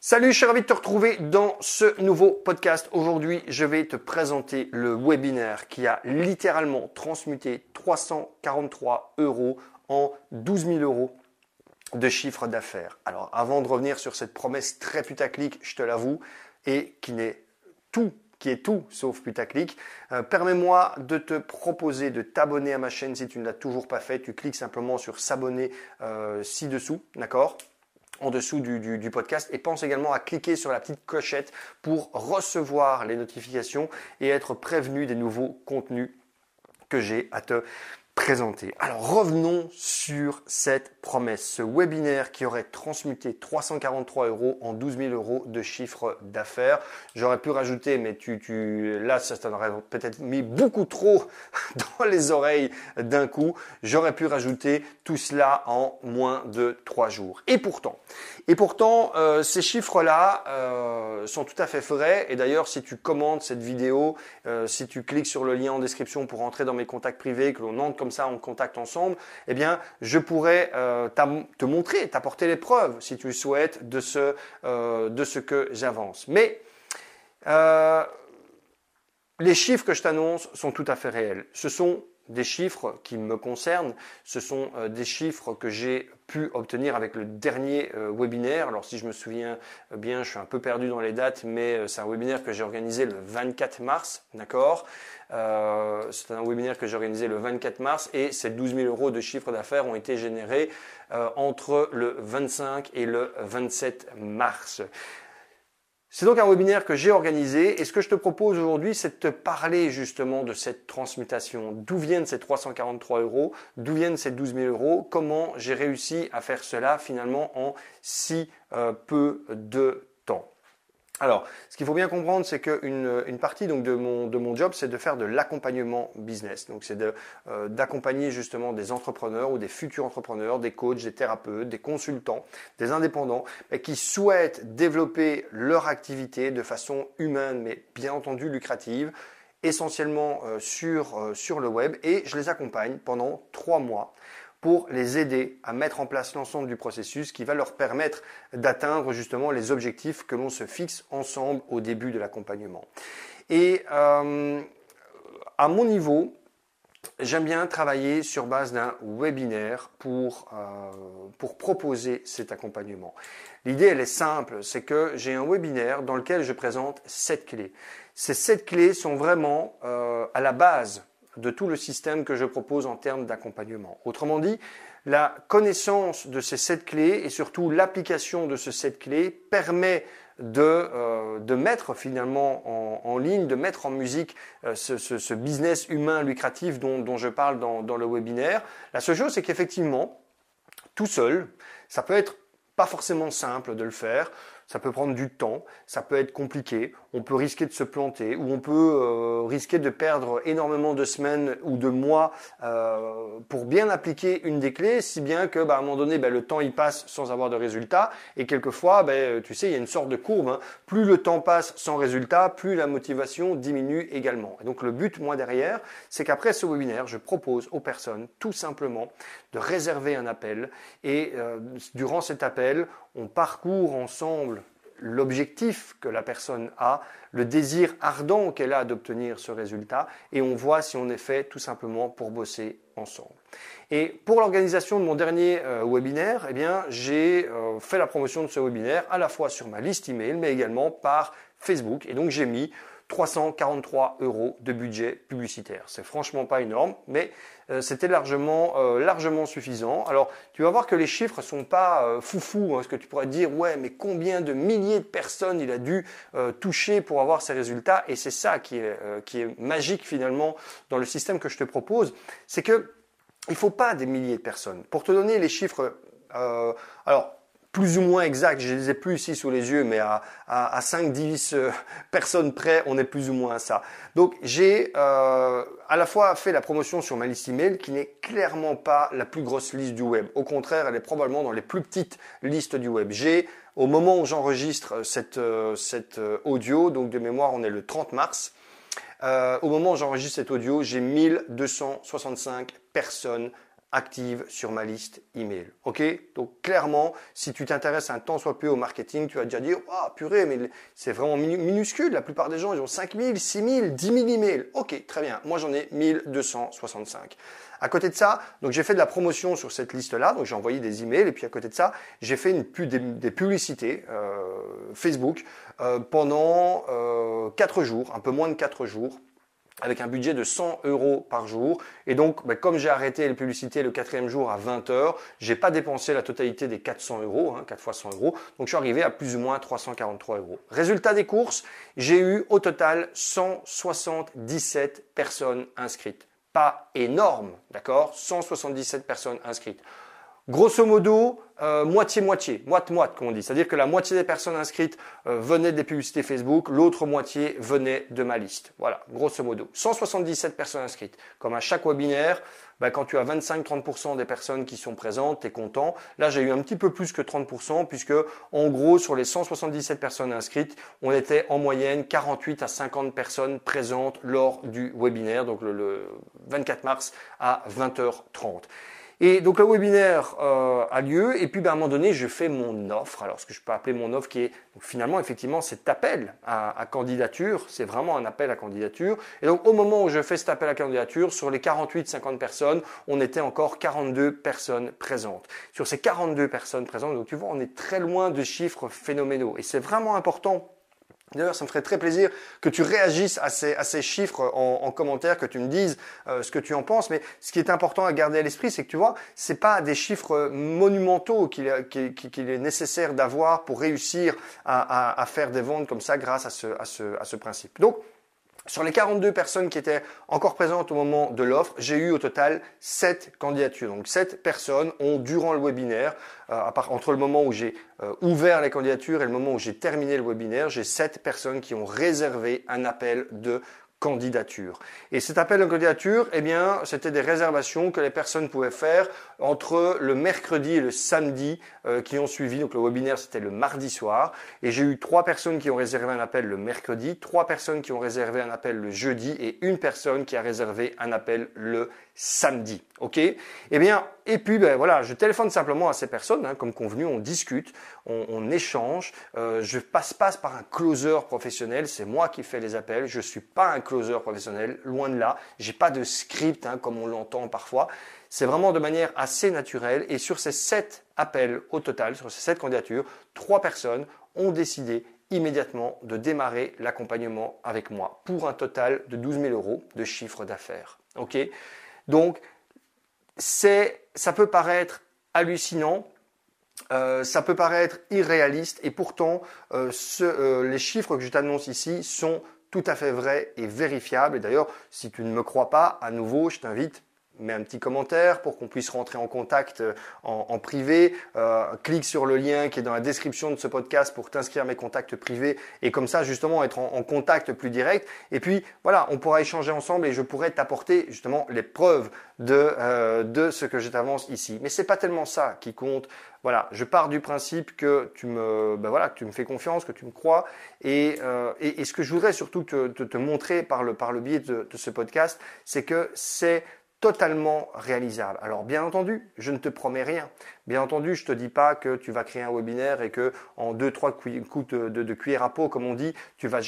Salut, je suis ravi de te retrouver dans ce nouveau podcast. Aujourd'hui, je vais te présenter le webinaire qui a littéralement transmuté 343 euros en 12 000 euros de chiffre d'affaires. Alors, avant de revenir sur cette promesse très putaclic, je te l'avoue, et qui n'est tout qui est tout sauf putaclic. Euh, permets-moi de te proposer de t'abonner à ma chaîne si tu ne l'as toujours pas fait. Tu cliques simplement sur s'abonner euh, ci-dessous, d'accord? En dessous du, podcast et pense également à cliquer sur la petite clochette pour recevoir les notifications et être prévenu des nouveaux contenus que j'ai à te Alors revenons sur cette promesse, ce webinaire qui aurait transmuté 343 euros en 12 000 euros de chiffre d'affaires. J'aurais pu rajouter, mais tu, tu, là ça t'aurait peut-être mis beaucoup trop dans les oreilles d'un coup. J'aurais pu rajouter tout cela en moins de trois jours. Et pourtant, et pourtant, euh, ces chiffres-là euh, sont tout à fait vrais. Et d'ailleurs, si tu commandes cette vidéo, euh, si tu cliques sur le lien en description pour entrer dans mes contacts privés, que l'on entre comme ça en contact ensemble, eh bien, je pourrais te montrer, t'apporter les preuves, si tu le souhaites, de ce, de ce que j'avance. Mais les chiffres que je t'annonce sont tout à fait réels. Ce sont des chiffres qui me concernent. Ce sont euh, des chiffres que j'ai pu obtenir avec le dernier euh, webinaire. Alors si je me souviens bien, je suis un peu perdu dans les dates, mais euh, c'est un webinaire que j'ai organisé le 24 mars, d'accord? C'est un webinaire que j'ai organisé le 24 mars et ces 12 000 euros de chiffre d'affaires ont été générés entre le 25 et le 27 mars. C'est donc un webinaire que j'ai organisé et ce que je te propose aujourd'hui, c'est de te parler justement de cette transmutation. D'où viennent ces 343 euros? D'où viennent ces 12 000 euros? Comment j'ai réussi à faire cela finalement en si euh, peu de temps? Alors, ce qu'il faut bien comprendre, c'est qu'une une partie donc de mon, job, c'est de faire de l'accompagnement business. Donc, c'est euh, d'accompagner justement des entrepreneurs ou des futurs entrepreneurs, des coachs, des thérapeutes, des consultants, des indépendants, qui souhaitent développer leur activité de façon humaine, mais bien entendu lucrative, essentiellement euh, euh, sur le web. Et je les accompagne pendant trois mois pour les aider à mettre en place l'ensemble du processus qui va leur permettre d'atteindre justement les objectifs que l'on se fixe ensemble au début de l'accompagnement. Et euh, à mon niveau, J'aime bien travailler sur base d'un webinaire pour, euh, pour proposer cet accompagnement. L'idée, elle est simple, c'est que j'ai un webinaire dans lequel je présente sept clés. Ces sept clés sont vraiment euh, à la base de tout le système que je propose en termes d'accompagnement. Autrement dit, la connaissance de ces sept clés et surtout l'application de ces sept clés permet de, euh, mettre finalement en, ligne, de mettre en musique euh, ce, business humain lucratif dont, je parle dans, dans le webinaire. La seule chose, c'est qu'effectivement, tout seul, ça peut être pas forcément simple de le faire ça peut prendre du temps, ça peut être compliqué, on peut risquer de se planter ou on peut euh, risquer de perdre énormément de semaines ou de mois euh, pour bien appliquer une des clés, si bien que bah, à un moment donné, bah, le temps y passe sans avoir de résultat et quelquefois, bah, tu sais, il y a une sorte de courbe. Hein. Plus le temps passe sans résultat, plus la motivation diminue également. Et donc le but, moi derrière, c'est qu'après ce webinaire, je propose aux personnes tout simplement de réserver un appel et euh, durant cet appel, on parcourt ensemble l'objectif que la personne a, le désir ardent qu'elle a d'obtenir ce résultat, et on voit si on est fait tout simplement pour bosser ensemble. Et pour l'organisation de mon dernier euh, webinaire, eh bien, j'ai euh, fait la promotion de ce webinaire à la fois sur ma liste email, mais également par Facebook. Et donc j'ai mis 343 euros de budget publicitaire. C'est franchement pas énorme, mais euh, c'était largement, euh, largement suffisant. Alors, tu vas voir que les chiffres sont pas euh, foufou. Hein, ce que tu pourrais dire, ouais, mais combien de milliers de personnes il a dû toucher pour avoir ces résultats Et c'est ça qui est, qui est magique finalement dans le système que je te propose, c'est que il faut pas des milliers de personnes. Pour te donner les chiffres, alors plus ou moins exact, je ne les ai plus ici sous les yeux, mais à, à, 5-10 euh, personnes près, on est plus ou moins à ça. Donc j'ai euh, à la fois fait la promotion sur ma liste email, qui n'est clairement pas la plus grosse liste du web. Au contraire, elle est probablement dans les plus petites listes du web. J'ai, au moment où j'enregistre euh, cette audio, donc de mémoire, on est le 30 mars, au moment où j'enregistre cette audio, j'ai 1265 personnes active sur ma liste email. Ok? Donc clairement, si tu t'intéresses un temps soit peu au marketing, tu vas déjà dire, ah purée, mais c'est vraiment minuscule. La plupart des gens, ils ont 5000, 6000, 10 000 emails. Ok, très bien. Moi, j'en ai 1265. À côté de ça, donc j'ai fait de la promotion sur cette liste-là, donc j'ai envoyé des emails et puis à côté de ça, j'ai fait une des, publicités euh, Facebook euh, pendant euh, 4 jours, un peu moins de 4 jours avec un budget de 100 euros par jour. Et donc, ben, comme j'ai arrêté les publicités le quatrième jour à 20 heures, j'ai pas dépensé la totalité des 400 euros, hein, 4 fois 100 euros. Donc, je suis arrivé à plus ou moins 343 euros. Résultat des courses, j'ai eu au total 177 personnes inscrites pas énorme, d'accord? 177 personnes inscrites. Grosso modo, euh, moitié-moitié, moite-moite, comme on dit. C'est-à-dire que la moitié des personnes inscrites euh, venaient des publicités Facebook, l'autre moitié venait de ma liste. Voilà, grosso modo. 177 personnes inscrites. Comme à chaque webinaire, bah, quand tu as 25-30% des personnes qui sont présentes, tu es content. Là, j'ai eu un petit peu plus que 30%, puisque en gros, sur les 177 personnes inscrites, on était en moyenne 48 à 50 personnes présentes lors du webinaire, donc le 24 mars à 20h30. Et donc le webinaire euh, a lieu et puis ben, à un moment donné je fais mon offre. Alors ce que je peux appeler mon offre qui est finalement effectivement cet appel à, candidature, c'est vraiment un appel à candidature. Et donc au moment où je fais cet appel à candidature, sur les 48-50 personnes, on était encore 42 personnes présentes. Sur ces 42 personnes présentes, donc tu vois, on est très loin de chiffres phénoménaux. Et c'est vraiment important D'ailleurs, ça me ferait très plaisir que tu réagisses à ces, chiffres en, en, commentaire, que tu me dises euh, ce que tu en penses. Mais ce qui est important à garder à l'esprit, c'est que tu vois, c'est pas des chiffres monumentaux qu'il est nécessaire d'avoir pour réussir à, faire des ventes comme ça grâce à ce, à ce, à ce principe. Donc, sur les 42 personnes qui étaient encore présentes au moment de l'offre, j'ai eu au total 7 candidatures. Donc 7 personnes ont, durant le webinaire, euh, entre le moment où j'ai euh, ouvert les candidatures et le moment où j'ai terminé le webinaire, j'ai 7 personnes qui ont réservé un appel de candidature. Et cet appel de candidature, eh bien, c'était des réservations que les personnes pouvaient faire entre le mercredi et le samedi euh, qui ont suivi. Donc le webinaire, c'était le mardi soir. Et j'ai eu trois personnes qui ont réservé un appel le mercredi, trois personnes qui ont réservé un appel le jeudi et une personne qui a réservé un appel le samedi. OK? Eh bien, et puis ben voilà, je téléphone simplement à ces personnes, hein, comme convenu, on discute, on, échange. Euh, je passe passe par un closer professionnel, c'est moi qui fais les appels. Je suis pas un closer professionnel, loin de là. J'ai pas de script hein, comme on l'entend parfois. C'est vraiment de manière assez naturelle. Et sur ces sept appels au total, sur ces sept candidatures, trois personnes ont décidé immédiatement de démarrer l'accompagnement avec moi pour un total de 12 000 euros de chiffre d'affaires. Ok? Donc, ça peut paraître hallucinant, euh, ça peut paraître irréaliste, et pourtant, euh, euh, les chiffres que je t'annonce ici sont tout à fait vrais et vérifiables. Et d'ailleurs, si tu ne me crois pas, à nouveau, je t'invite mets un petit commentaire pour qu'on puisse rentrer en contact euh, en, privé. Euh, clique sur le lien qui est dans la description de ce podcast pour t'inscrire à mes contacts privés et comme ça justement être en, contact plus direct. Et puis voilà, on pourra échanger ensemble et je pourrai t'apporter justement les preuves de, euh, de ce que je t'avance ici. Mais c'est pas tellement ça qui compte. Voilà, je pars du principe que tu me, ben voilà, tu me fais confiance, que tu me crois, et, et, ce que je voudrais surtout te, te, montrer par le, par le biais de ce podcast, c'est que c'est totalement réalisable. Alors bien entendu, je ne te promets rien. Bien entendu, je te dis pas que tu vas créer un webinaire et que en deux trois coups de, de, à peau, comme on dit, tu vas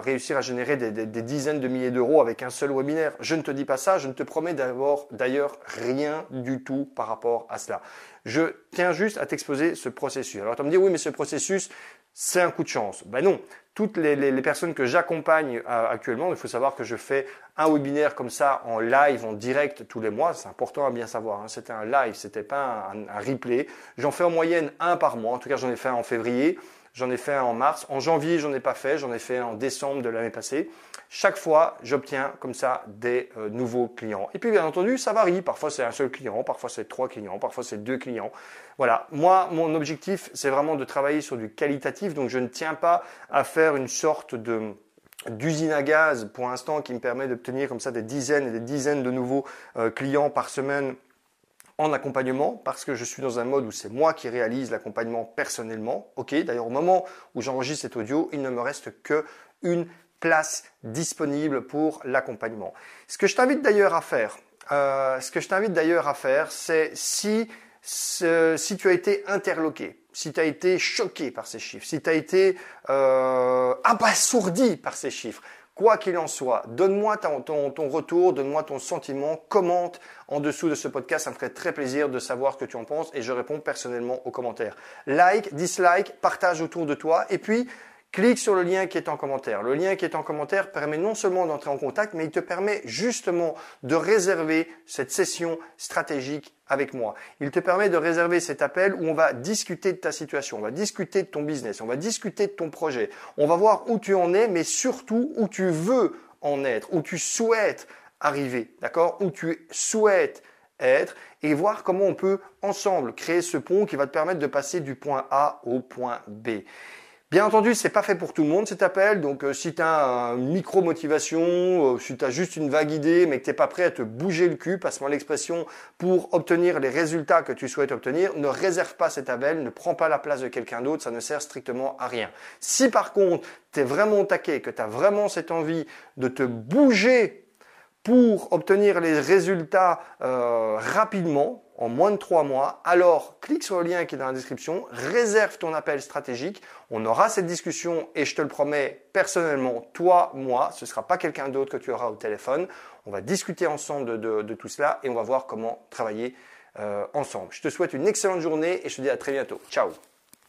réussir à générer des, dizaines de milliers d'euros avec un seul webinaire. Je ne te dis pas ça. Je ne te promets d'ailleurs rien du tout par rapport à cela. Je tiens juste à t'exposer ce processus. Alors tu me dire oui, mais ce processus, c'est un coup de chance. Ben non, toutes les, personnes que j'accompagne euh, actuellement, il faut savoir que je fais un webinaire comme ça en live, en direct tous les mois. C'est important à bien savoir. Hein. C'était un live, c'était pas un, un replay. J'en fais en moyenne un par mois. En tout cas, j'en ai fait un en février. J'en ai fait un en mars. En janvier, j'en ai pas fait. J'en ai fait un en décembre de l'année passée. Chaque fois, j'obtiens comme ça des euh, nouveaux clients. Et puis, bien entendu, ça varie. Parfois, c'est un seul client. Parfois, c'est trois clients. Parfois, c'est deux clients. Voilà. Moi, mon objectif, c'est vraiment de travailler sur du qualitatif. Donc, je ne tiens pas à faire une sorte de d'usine à gaz pour l'instant qui me permet d'obtenir comme ça des dizaines et des dizaines de nouveaux euh, clients par semaine en accompagnement parce que je suis dans un mode où c'est moi qui réalise l'accompagnement personnellement. Ok, d'ailleurs au moment où j'enregistre cet audio, il ne me reste que une place disponible pour l'accompagnement. Ce que je t'invite d'ailleurs à faire, euh, ce que je t'invite d'ailleurs à faire, c'est si, si tu as été interloqué, si tu as été choqué par ces chiffres, si tu as été euh, abasourdi par ces chiffres, Quoi qu'il en soit, donne-moi ton, ton, retour, donne-moi ton sentiment, commente en dessous de ce podcast, ça me ferait très plaisir de savoir ce que tu en penses et je réponds personnellement aux commentaires. Like, dislike, partage autour de toi et puis clique sur le lien qui est en commentaire. Le lien qui est en commentaire permet non seulement d'entrer en contact, mais il te permet justement de réserver cette session stratégique avec moi. Il te permet de réserver cet appel où on va discuter de ta situation, on va discuter de ton business, on va discuter de ton projet, on va voir où tu en es, mais surtout où tu veux en être, où tu souhaites arriver, d'accord? Où tu souhaites être et voir comment on peut ensemble créer ce pont qui va te permettre de passer du point A au point B. Bien entendu, c'est pas fait pour tout le monde cet appel, donc euh, si tu as une micro-motivation, euh, si tu as juste une vague idée, mais que tu n'es pas prêt à te bouger le cul, passe-moi l'expression, pour obtenir les résultats que tu souhaites obtenir, ne réserve pas cet appel, ne prends pas la place de quelqu'un d'autre, ça ne sert strictement à rien. Si par contre, tu es vraiment taqué, que tu as vraiment cette envie de te bouger pour obtenir les résultats euh, rapidement, en moins de trois mois, alors clique sur le lien qui est dans la description, réserve ton appel stratégique, on aura cette discussion et je te le promets personnellement, toi, moi, ce ne sera pas quelqu'un d'autre que tu auras au téléphone, on va discuter ensemble de, tout cela et on va voir comment travailler euh, ensemble. Je te souhaite une excellente journée et je te dis à très bientôt. Ciao